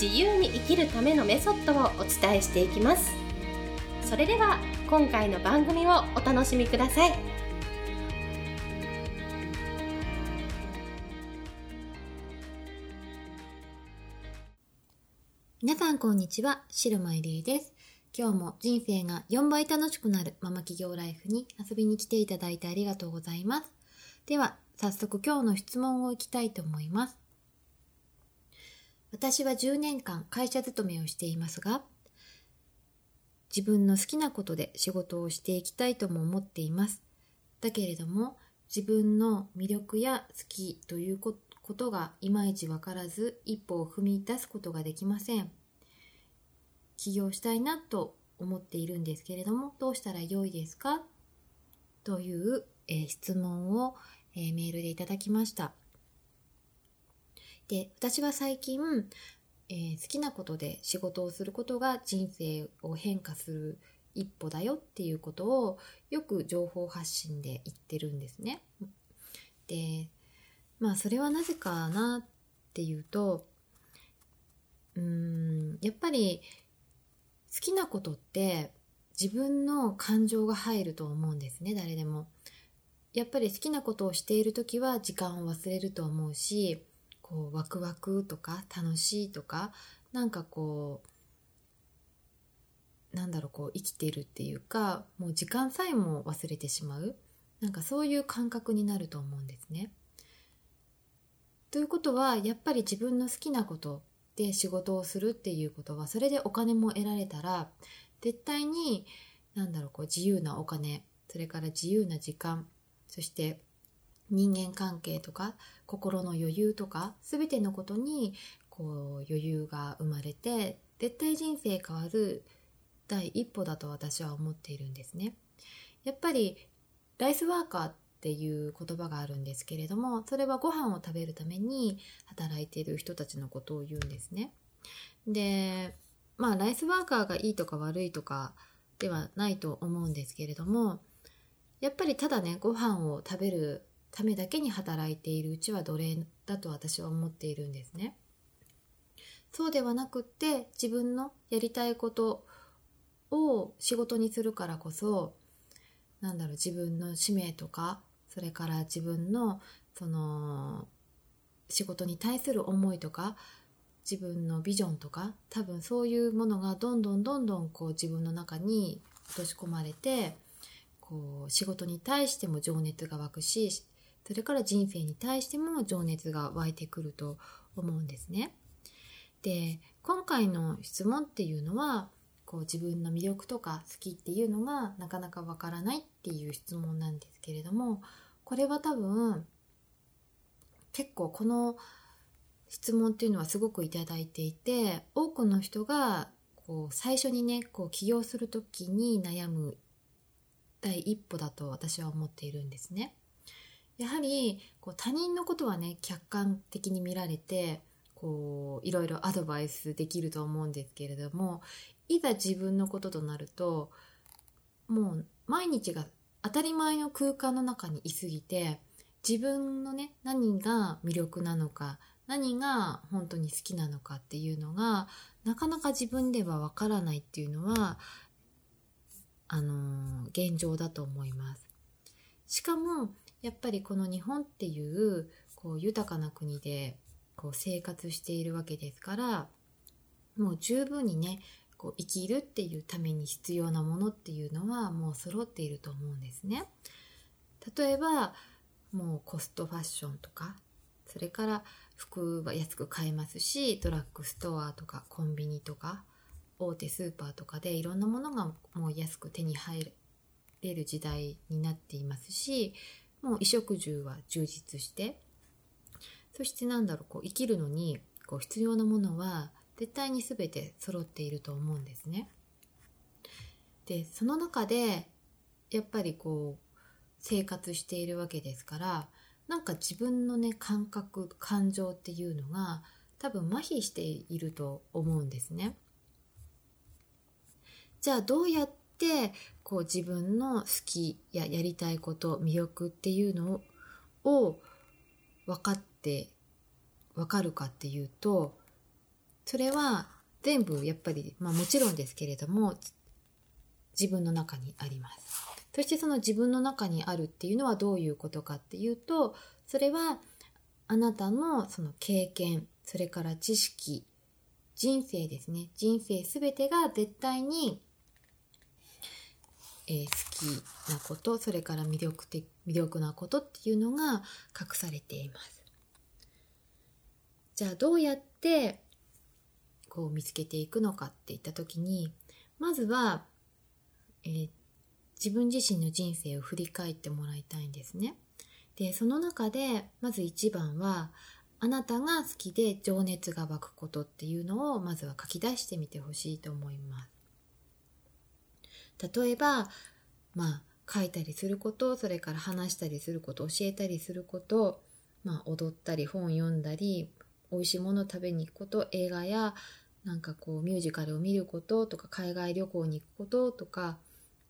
自由に生きるためのメソッドをお伝えしていきますそれでは今回の番組をお楽しみください皆さんこんにちは、白間入江です。今日も人生が4倍楽しくなるママ企業ライフに遊びに来ていただいてありがとうございます。では、早速今日の質問をいきたいと思います。私は10年間会社勤めをしていますが、自分の好きなことで仕事をしていきたいとも思っています。だけれども、自分の魅力や好きということがいまいちわからず、一歩を踏み出すことができません。起業したいなと思っているんですけれども、どうしたらよいですか？という、えー、質問を、えー、メールでいただきました。で、私は最近、えー、好きなことで仕事をすることが人生を変化する一歩だよっていうことをよく情報発信で言ってるんですね。で、まあそれはなぜかなっていうと、うーん、やっぱり好きなことって自分の感情が入ると思うんですね、誰でも。やっぱり好きなことをしている時は時間を忘れると思うし、こうワクワクとか楽しいとかなんかこうなんだろうこう生きてるっていうかもう時間さえも忘れてしまうなんかそういう感覚になると思うんですね。ということはやっぱり自分の好きなことで仕事をするっていうことはそれでお金も得られたら絶対に何だろうこう自由なお金それから自由な時間そして人間関係とか心の余裕とか全てのことにこう余裕が生まれて絶対人生変わる第一歩だと私は思っているんですね。やっぱりライスワーカーっていう言葉があるんですけれどもそれはご飯を食べるために働いている人たちのことを言うんですね。でまあライスワーカーがいいとか悪いとかではないと思うんですけれどもやっぱりただねご飯を食べるためだけに働いているうちは奴隷だと私は思っているんですね。そうではなくって自分のやりたいことを仕事にするからこそなんだろう自分の使命とかそれから自分のその仕事に対する思いとか自分のビジョンとか多分そういうものがどんどんどんどんこう自分の中に落とし込まれてこう仕事に対しても情熱が湧くしそれから人生に対しても情熱が湧いてくると思うんですね。で今回の質問っていうのはこう自分の魅力とか好きっていうのがなかなかわからないっていう質問なんですけれどもこれは多分結構この質問っていうのはすごくいただいていて多くの人がこう最初にねこう起業する時に悩む第一歩だと私は思っているんですね。やはりこう他人のことはね客観的に見られてこういろいろアドバイスできると思うんですけれどもいざ自分のこととなるともう毎日が当たり前の空間の中にいすぎて自分のね何が魅力なのか何が本当に好きなのかっていうのがなかなか自分ではわからないっていうのはあのー、現状だと思います。しかもやっぱりこの日本っていうこう豊かな国でこう生活しているわけですからもう十分にねこう生きるっていうために必要なものっていうのはもう揃っていると思うんですね。例えばもうコストファッションとかそれから服は安く買えますしドラッグストアとかコンビニとか大手スーパーとかでいろんなものがもう安く手に入れる時代になっていますしもう衣食住は充実してそしてなんだろうこう生きるのにこう必要なものは絶対に全て揃っていると思うんですね。でその中でやっぱりこう生活しているわけですからなんか自分のね感覚感情っていうのが多分麻痺していると思うんですね。じゃあどうやってこう自分の好きややりたいこと魅力っていうのを分かって分かるかっていうとそれは全部やっぱり、まあ、もちろんですけれども自分の中にあります。そしてその自分の中にあるっていうのはどういうことかっていうとそれはあなたのその経験それから知識人生ですね人生すべてが絶対に、えー、好きなことそれから魅力的魅力なことっていうのが隠されていますじゃあどうやってこう見つけていくのかっていった時にまずは、えー、自分自身の人生を振り返ってもらいたいんですね。でその中でまず一番はあなたが好きで情熱が湧くことっていうのをまずは書き出してみてほしいと思います。例えばまあ書いたりすることそれから話したりすること教えたりすること、まあ、踊ったり本読んだり美味しいもの食べに行くこと映画やなんかこうミュージカルを見ることとか海外旅行に行くこととか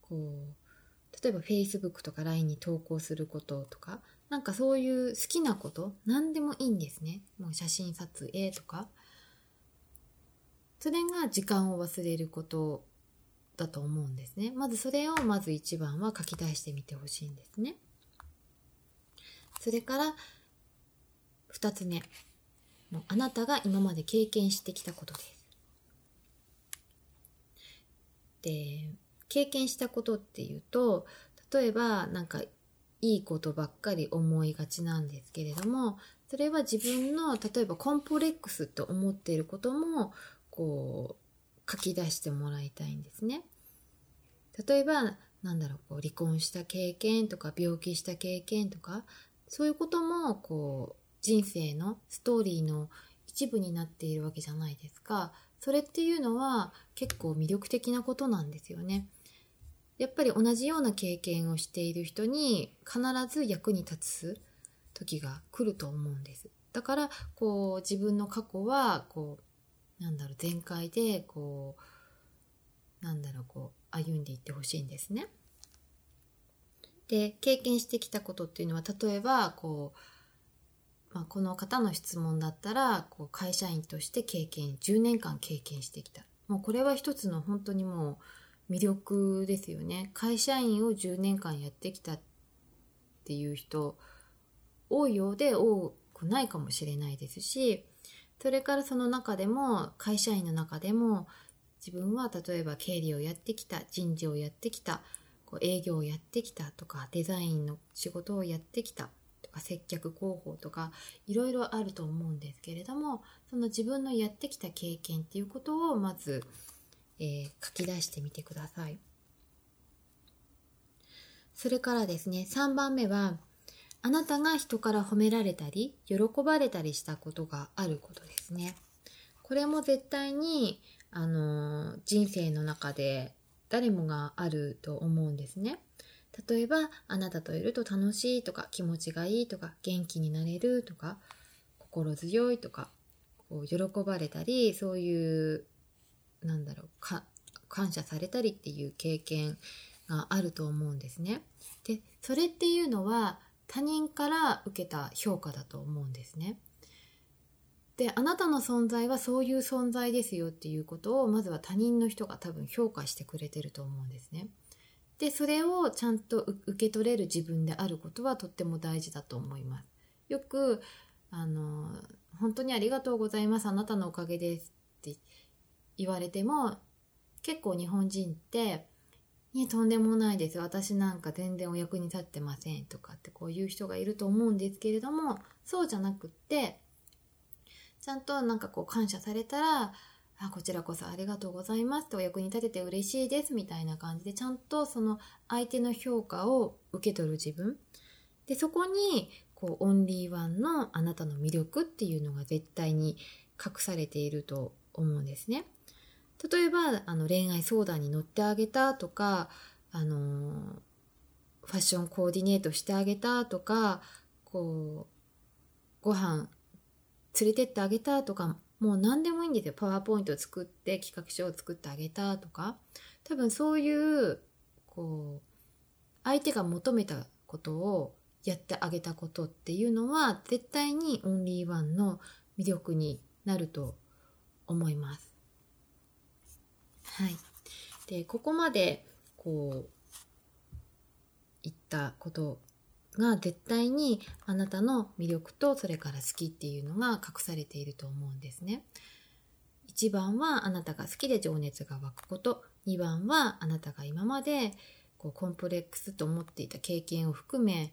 こう例えば Facebook とか LINE に投稿することとかなんかそういう好きなこと何でもいいんですね。もう写真撮影とか。それが時間を忘れること。だと思うんですね。まずそれをまず一番は書き出してみてほしいんですね。それから2つ目。もうあなたが今まで経験してきたことです。で経験したことっていうと例えばなんかいいことばっかり思いがちなんですけれどもそれは自分の例えばコンプレックスと思っていることもこう書き出してもらいたいんですね。例えばなんだろうこう離婚した経験とか病気した経験とかそういうこともこう人生のストーリーの一部になっているわけじゃないですか。それっていうのは結構魅力的なことなんですよね。やっぱり同じような経験をしている人に必ず役に立つ時が来ると思うんです。だからこう自分の過去はこうなんだろう全開でこうなんだろうこう歩んでいってほしいんですね。で経験してきたことっていうのは例えばこうまあ、この方の質問だったらこう会社員として経験10年間経験してきたもうこれは一つの本当にもう魅力ですよね会社員を10年間やってきたっていう人多いようで多くないかもしれないですしそれからその中でも会社員の中でも自分は例えば経理をやってきた人事をやってきたこう営業をやってきたとかデザインの仕事をやってきたとか接客広報とかいろいろあると思うんですけれどもその自分のやってきた経験っていうことをまず、えー、書き出してみてください。それからですね3番目はあなたが人から褒められたり喜ばれたりしたことがあることですね。これも絶対にあの人生の中で誰もがあると思うんですね。例えば、あなたといると楽しいとか、気持ちがいいとか、元気になれるとか、心強いとか、こう喜ばれたり、そういう、なんだろう、か感謝されたりっていう経験があると思うんですね。で、それっていうのは他人から受けた評価だと思うんですね。で、あなたの存在はそういう存在ですよっていうことを、まずは他人の人が多分評価してくれてると思うんですね。でそれをちゃんと受け取れる自分であることはとっても大事だと思いますよくあの本当にありがとうございますあなたのおかげですって言われても結構日本人っていとんでもないです。私なんか全然お役に立ってませんとかってこういう人がいると思うんですけれどもそうじゃなくってちゃんとなんかこう感謝されたらあこちらこそありがとうございますとお役に立てて嬉しいですみたいな感じでちゃんとその相手の評価を受け取る自分。でそこにこうオンリーワンのあなたの魅力っていうのが絶対に隠されていると思うんですね。例えばあの恋愛相談に乗ってあげたとかあのファッションコーディネートしてあげたとかこうご飯連れてってあげたとかもう何でもいいんですよパワーポイントを作って企画書を作ってあげたとか多分そういうこう相手が求めたことをやってあげたことっていうのは絶対にオンリーワンの魅力になると思います。はい。で、ここまでこう言ったことが絶対にあなたの魅力とそれから好きっていうのが隠されていると思うんですね。1番はあなたが好きで情熱が湧くこと2番はあなたが今までこうコンプレックスと思っていた経験を含め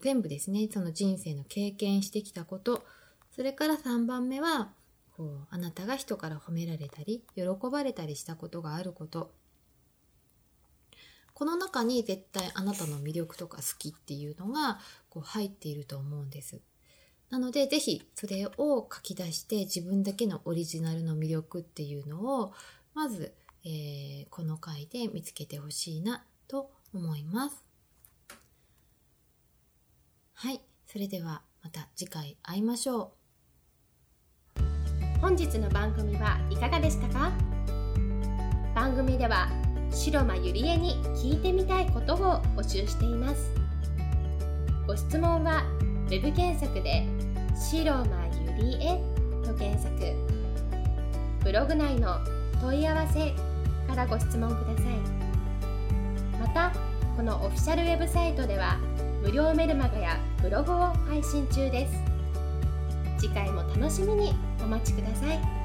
全部ですねその人生の経験してきたことそれから3番目はこうあなたが人から褒められたり喜ばれたりしたことがあることこの中に絶対あなたの魅力とか好きっていうのがこう入っていると思うんです。なので是非それを書き出して自分だけのオリジナルの魅力っていうのをまず、えー、この回で見つけてほしいなと思います。はい、それではまた次回会いましょう。本日の番組はいかがでしたか？番組では白間ゆりえに聞いてみたいことを募集しています。ご質問は web 検索で「白間ゆりえ」と検索。ブログ内の問い合わせからご質問ください。またこのオフィシャルウェブサイトでは無料メルマガやブログを配信中です。次回も楽しみに。お待ちください。